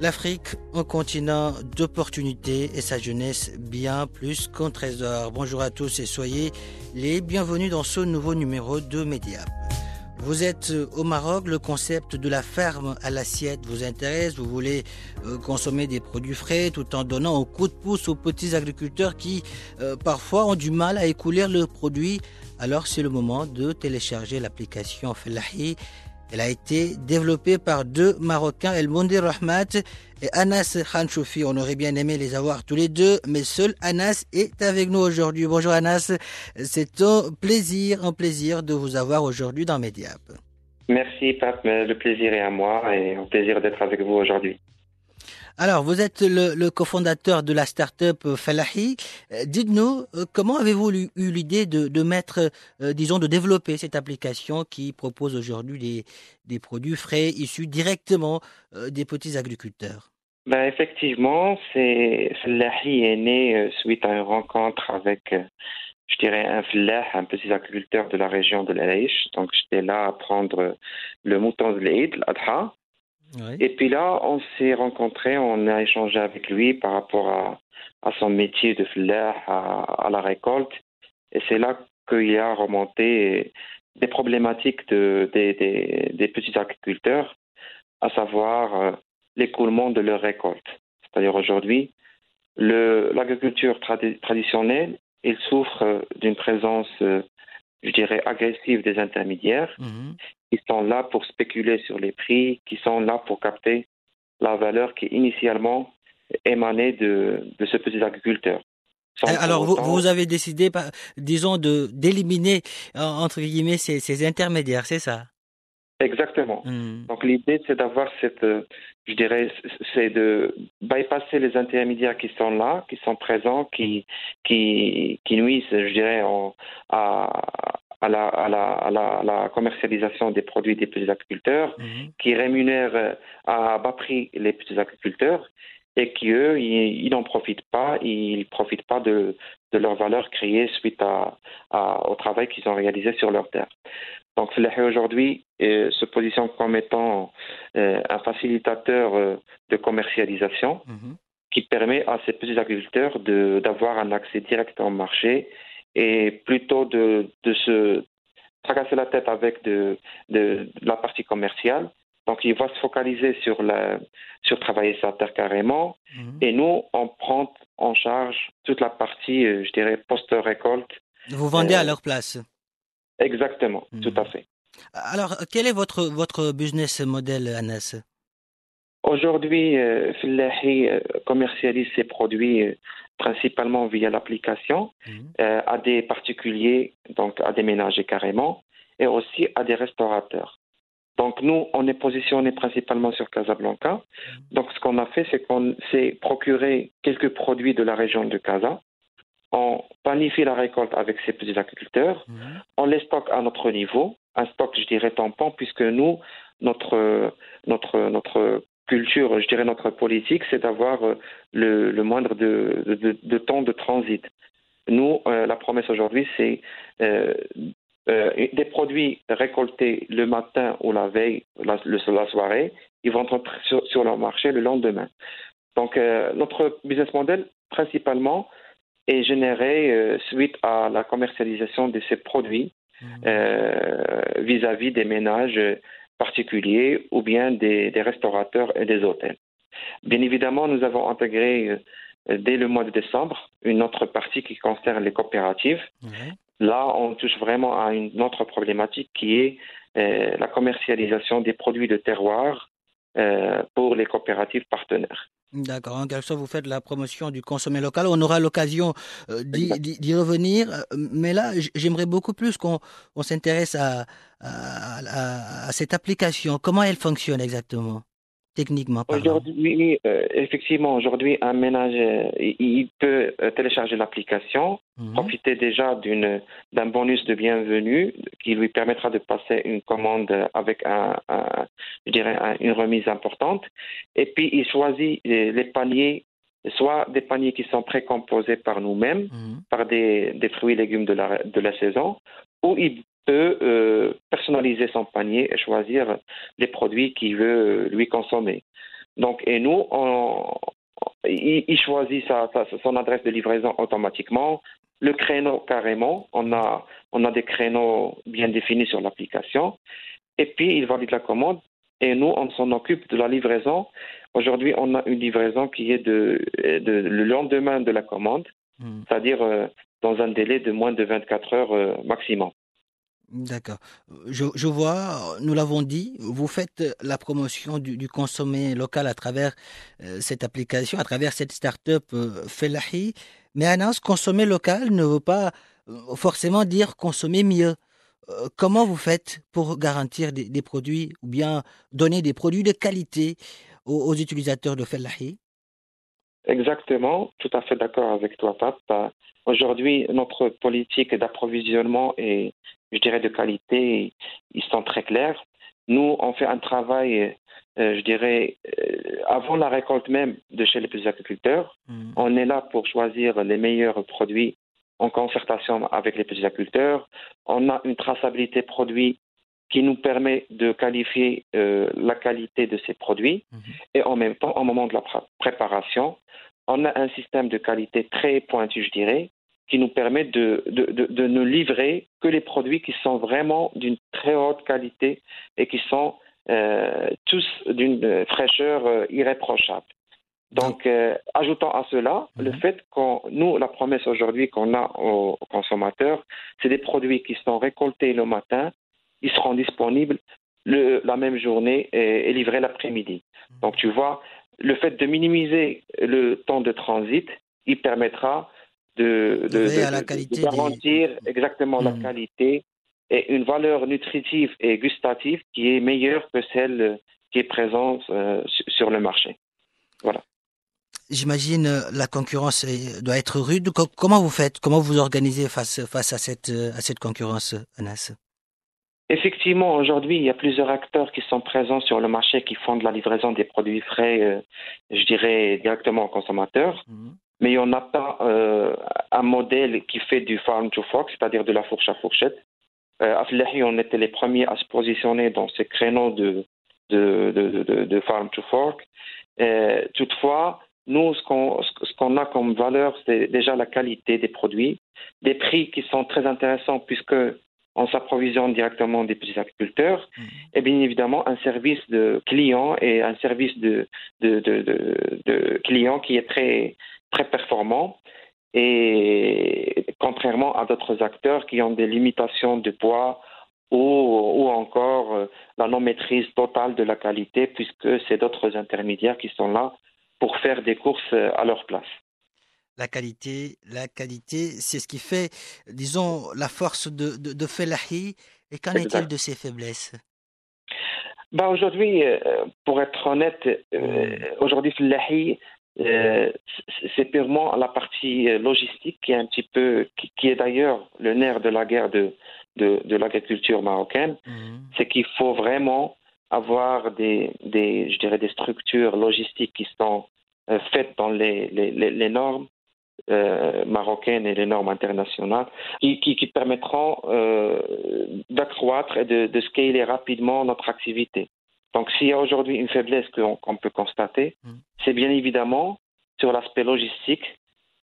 L'Afrique, un continent d'opportunités et sa jeunesse bien plus qu'un trésor. Bonjour à tous et soyez les bienvenus dans ce nouveau numéro de Mediap. Vous êtes au Maroc, le concept de la ferme à l'assiette vous intéresse, vous voulez euh, consommer des produits frais tout en donnant un coup de pouce aux petits agriculteurs qui euh, parfois ont du mal à écouler leurs produits. Alors c'est le moment de télécharger l'application Felahi elle a été développée par deux Marocains, El Mondi Rahmat et Anas Khanchoufi. On aurait bien aimé les avoir tous les deux, mais seul Anas est avec nous aujourd'hui. Bonjour Anas, c'est un plaisir, un plaisir de vous avoir aujourd'hui dans Mediap. Merci Pape, le plaisir est à moi et un plaisir d'être avec vous aujourd'hui. Alors, vous êtes le, cofondateur de la start-up Falahi. Euh, dites-nous, euh, comment avez-vous eu l'idée de, mettre, euh, disons, de développer cette application qui propose aujourd'hui des, produits frais issus directement des petits agriculteurs? Ben, Effectivement, Falahi est né suite à une rencontre avec je dirais, un flah, un petit agriculteur de la région de l'Alaïch. Donc, j'étais là à prendre le mouton de l'Eid, l'Adha. Et puis là, on s'est rencontrés, on a échangé avec lui par rapport à, son métier de fleur, à, la récolte. Et c'est là qu'il a remonté des problématiques de, des, petits agriculteurs, à savoir euh, l'écoulement de leur récolte. C'est-à-dire aujourd'hui, l'agriculture traditionnelle, il souffre euh, d'une présence, euh, je dirais, agressive des intermédiaires. Mhm qui sont là pour spéculer sur les prix, qui sont là pour capter la valeur qui initialement émanait de, de ce petit agriculteur. Eh, alors, vous, vous, avez décidé, disons, de d'éliminer, entre guillemets, ces, ces intermédiaires, c'est ça? Exactement. Hmm. Donc, l'idée, c'est d'avoir cette, je dirais, c'est de bypasser les intermédiaires qui sont là, qui sont présents, qui, qui, qui nuisent, je dirais, en, à, à la, à la, à la, commercialisation des produits des petits agriculteurs, mhm. qui rémunèrent à bas prix les petits agriculteurs et qui, eux, ils n'en profitent pas, ils ne profitent pas de, de leur valeur créée suite à, au travail qu'ils ont réalisé sur leur terre. Donc, Felahi aujourd'hui euh, se positionne comme étant euh, un facilitateur euh, de commercialisation mhm. qui permet à ces petits agriculteurs d'avoir un accès direct au marché et plutôt de, de se tracasser la tête avec de, de, la partie commerciale. Donc, il va se focaliser sur, la, sur travailler sa terre carrément. Mhm. Et nous, on prend en charge toute la partie, euh, je dirais, post-récolte. Vous vendez à euh, leur place Exactement, mhm. tout à fait. Alors, quel est votre, votre business model, Anas? Aujourd'hui, euh, euh, commercialise ses produits euh, principalement via l'application mhm. euh, à des particuliers, donc à des ménagers carrément, et aussi à des restaurateurs. Donc nous, on est positionné principalement sur Casablanca. Donc ce qu'on a fait, c'est qu'on s'est procuré quelques produits de la région de Casa. On planifie la récolte avec ces petits agriculteurs. Mhm. On les stocke à notre niveau, un stock, je dirais, tampon, puisque nous, notre, notre, notre culture, je dirais notre politique, c'est d'avoir euh, le, le, moindre de, de, de, temps de transit. Nous, euh, la promesse aujourd'hui, c'est euh, euh, des produits récoltés le matin ou la veille, la, la soirée, ils vont entrer sur, sur, leur marché le lendemain. Donc, euh, notre business model, principalement, est généré suite à la commercialisation de ces produits mmh. vis-à-vis -vis des ménages particuliers ou bien des, restaurateurs et des hôtels. Bien évidemment, nous avons intégré euh, dès le mois de décembre une autre partie qui concerne les coopératives. Là, on touche vraiment à une autre problématique qui est euh, la commercialisation des produits de terroir euh, pour les coopératives partenaires. D'accord. En quelque sorte, vous faites la promotion du consommé local. On aura l'occasion euh, d'y revenir. Mais là, j'aimerais beaucoup plus qu'on s'intéresse à, à, cette application. Comment elle fonctionne exactement? Techniquement Aujourd'hui, euh, effectivement, aujourd'hui, un ménage, euh, il peut euh, télécharger l'application, mhm. profiter déjà d'une d'un bonus de bienvenue qui lui permettra de passer une commande avec un, je dirais une remise importante. Et puis, il choisit les, paniers soit des paniers qui sont précomposés par nous-mêmes, mhm. par des, des, fruits et légumes de la, de la saison, ou il peut euh, personnaliser son panier et choisir les produits qu'il veut lui consommer. Donc, et nous, on, il, choisit sa, son adresse de livraison automatiquement, le créneau carrément. On a, on a des créneaux bien définis sur l'application. Et puis, il valide la commande et nous, on s'en occupe de la livraison. Aujourd'hui, on a une livraison qui est de, de le lendemain de la commande, hmm. c'est-à-dire euh, dans un délai de moins de 24 heures euh, maximum. D'accord. Je, vois, nous l'avons dit, vous faites la promotion du, consommé local à travers euh, cette application, à travers cette start-up euh. Mais Anas, consommer local ne veut pas euh, forcément dire consommer mieux. comment vous faites pour garantir des, produits ou bien donner des produits de qualité aux, utilisateurs de Felahi Exactement, tout à fait d'accord avec toi, Papa. Aujourd'hui, notre politique d'approvisionnement est je dirais, de qualité, ils sont très clairs. Nous, on fait un travail, euh, je dirais, euh, avant la récolte même de chez les petits agriculteurs. Mm. On est là pour choisir les meilleurs produits en concertation avec les petits agriculteurs. On a une traçabilité produit qui nous permet de qualifier euh, la qualité de ces produits. Mm-hmm. Et en même temps, au moment de la préparation, on a un système de qualité très pointu, je dirais, qui nous permet de, de, de, ne livrer que les produits qui sont vraiment d'une très haute qualité et qui sont euh, tous d'une fraîcheur euh, irréprochable. Donc, euh, ajoutant à cela mhm. le fait qu'on, nous, la promesse aujourd'hui qu'on a aux, consommateurs, c'est des produits qui sont récoltés le matin, ils seront disponibles le, la même journée et, et livrés l'après-midi. Mhm. Donc, tu vois, le fait de minimiser le temps de transit, il permettra de, de, garantir exactement la hmm. qualité et une valeur nutritive et gustative qui est meilleure que celle qui est présente euh, sur le marché. Voilà. J'imagine euh, la concurrence doit être rude. Comment vous faites? Comment vous organisez face, face à, cette, euh, à cette concurrence, Anas? Effectivement, aujourd'hui, il y a plusieurs acteurs qui sont présents sur le marché qui font de la livraison des produits frais, je dirais, directement aux consommateurs. Hmm mais on n'a pas euh, un modèle qui fait du farm to fork, c'est-à-dire de la fourche à fourchette. Euh, à Flahi, on était les premiers à se positionner dans ces créneaux de, de, de, de, farm to fork. Euh, toutefois, nous, ce qu'on qu'on a comme valeur, c'est déjà la qualité des produits, des prix qui sont très intéressants puisque on s'approvisionne directement des petits agriculteurs, mmh. et bien évidemment un service de client et un service de, de, de, de, de client qui est très, très performant. Et contrairement à d'autres acteurs qui ont des limitations de poids ou, ou encore euh, la non-maîtrise totale de la qualité, puisque c'est d'autres intermédiaires qui sont là pour faire des courses euh, à leur place. La qualité, la qualité, c'est ce qui fait, disons, la force de, de, de Felahi. Et qu'en est-il de ses faiblesses? Bah aujourd'hui, euh, pour être honnête, aujourd'hui Felahi euh, c'est purement la partie euh, logistique qui est un petit peu, qui, est d'ailleurs le nerf de la guerre de, de, l'agriculture marocaine. Mhm. C'est qu'il faut vraiment avoir des, des, je dirais, des structures logistiques qui sont euh, faites dans les, les, les normes marocaines et les normes internationales, qui, qui, permettront d'accroître et de, de scaler rapidement notre activité. Donc s'il y a aujourd'hui une faiblesse qu'on peut constater, mm. c'est bien évidemment sur l'aspect logistique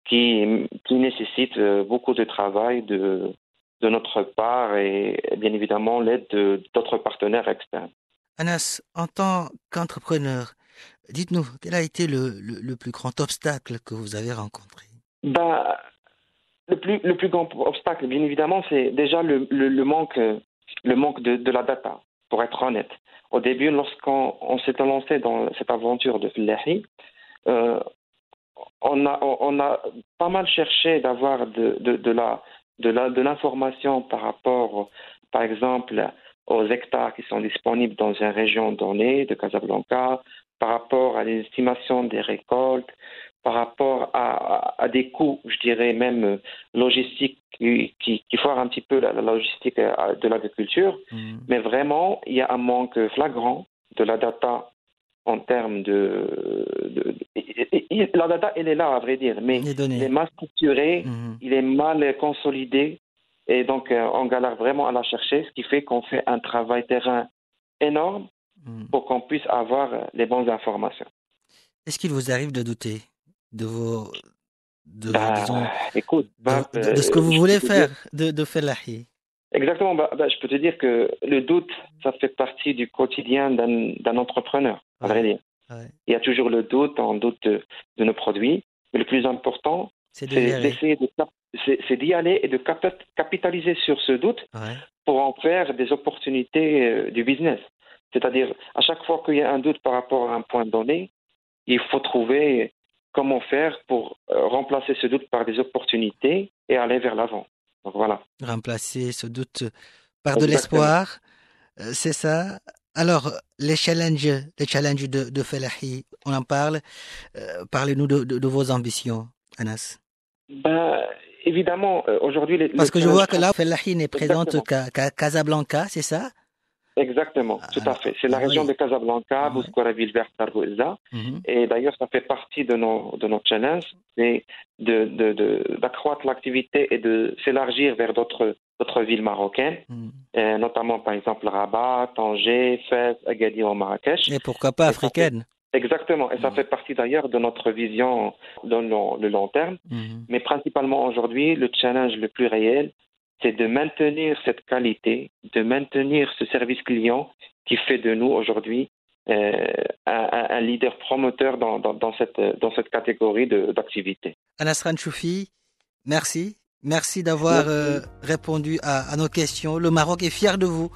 qui, qui, nécessite euh, beaucoup de travail de, de notre part et bien évidemment l'aide d'autres partenaires externes. Anas, en tant qu'entrepreneur, Dites-nous, quel a été le, plus grand obstacle que vous avez rencontré? Bah, le, plus, le plus grand obstacle, bien évidemment, c'est déjà le, manque, le manque de, la data, pour être honnête. Au début, lorsqu'on s'est lancé dans cette aventure de Filahi, euh, on, a, pas mal cherché d'avoir de, l'information par rapport, par exemple, aux hectares qui sont disponibles dans une région donnée de Casablanca, par rapport à l'estimation des récoltes, par rapport à, des coûts, je dirais même logistiques, qui, qui, foirent un petit peu la, logistique euh, de l'agriculture. Mm. Mais vraiment, il y a un manque flagrant de la data en termes de, la data elle est là à vrai dire mais il est mal structuré mm-hmm. il est mal consolidé et donc euh, on galère vraiment à la chercher ce qui fait qu'on fait un travail terrain énorme mm. pour qu'on puisse avoir les bonnes informations est-ce qu'il vous arrive de douter de vos de, bah, écoute, bah, de, ce que vous voulez faire de, de Felahi Exactement. Bah, bah, je peux te dire que le doute, ça fait partie du quotidien d'un entrepreneur, à vrai dire. Il y a toujours le doute, on doute de, nos produits. Mais le plus important, c'est d'essayer de, c'est d'y aller et de capitaliser sur ce doute pour en faire des opportunités euh, du business. C'est-à-dire, à chaque fois qu'il y a un doute par rapport à un point donné, il faut trouver comment faire pour euh, remplacer ce doute par des opportunités et aller vers l'avant. Donc voilà. Remplacer ce doute par de l'espoir, euh, c'est ça. Alors, les challenges, les challenges de, de Felahi, on en parle. Euh, parlez-nous de, vos ambitions, Anas. Ben, évidemment, aujourd'hui... Les, Parce que je vois que là, Felahi n'est présente qu'à Casablanca, c'est ça? Exactement, tout à fait. C'est la ah région de Casablanca, Bouskoura, Villeverte, Targouza. Mhm. Et d'ailleurs, ça fait partie de nos, de nos challenges, c'est d'accroître de, de, l'activité et de s'élargir vers d'autres villes marocaines, mhm. euh, notamment par exemple Rabat, Tanger, Fès, Agadir ou Marrakech. Et pourquoi pas africaine Exactement, et ça mhm. fait partie d'ailleurs de notre vision dans le long terme. Mais principalement aujourd'hui, le challenge le plus réel, c'est de maintenir cette qualité, de maintenir ce service client qui fait de nous aujourd'hui euh, un, leader promoteur dans, cette, dans cette catégorie d'activité. Anas Choufi, merci. Merci d'avoir euh, répondu à, nos questions. Le Maroc est fier de vous.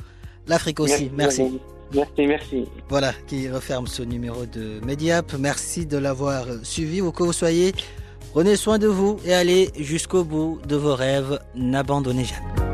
L'Afrique aussi. Merci. Merci, merci. Voilà qui referme ce numéro de Mediap. Merci de l'avoir suivi où que vous soyez. Prenez soin de vous et allez jusqu'au bout de vos rêves. N'abandonnez jamais.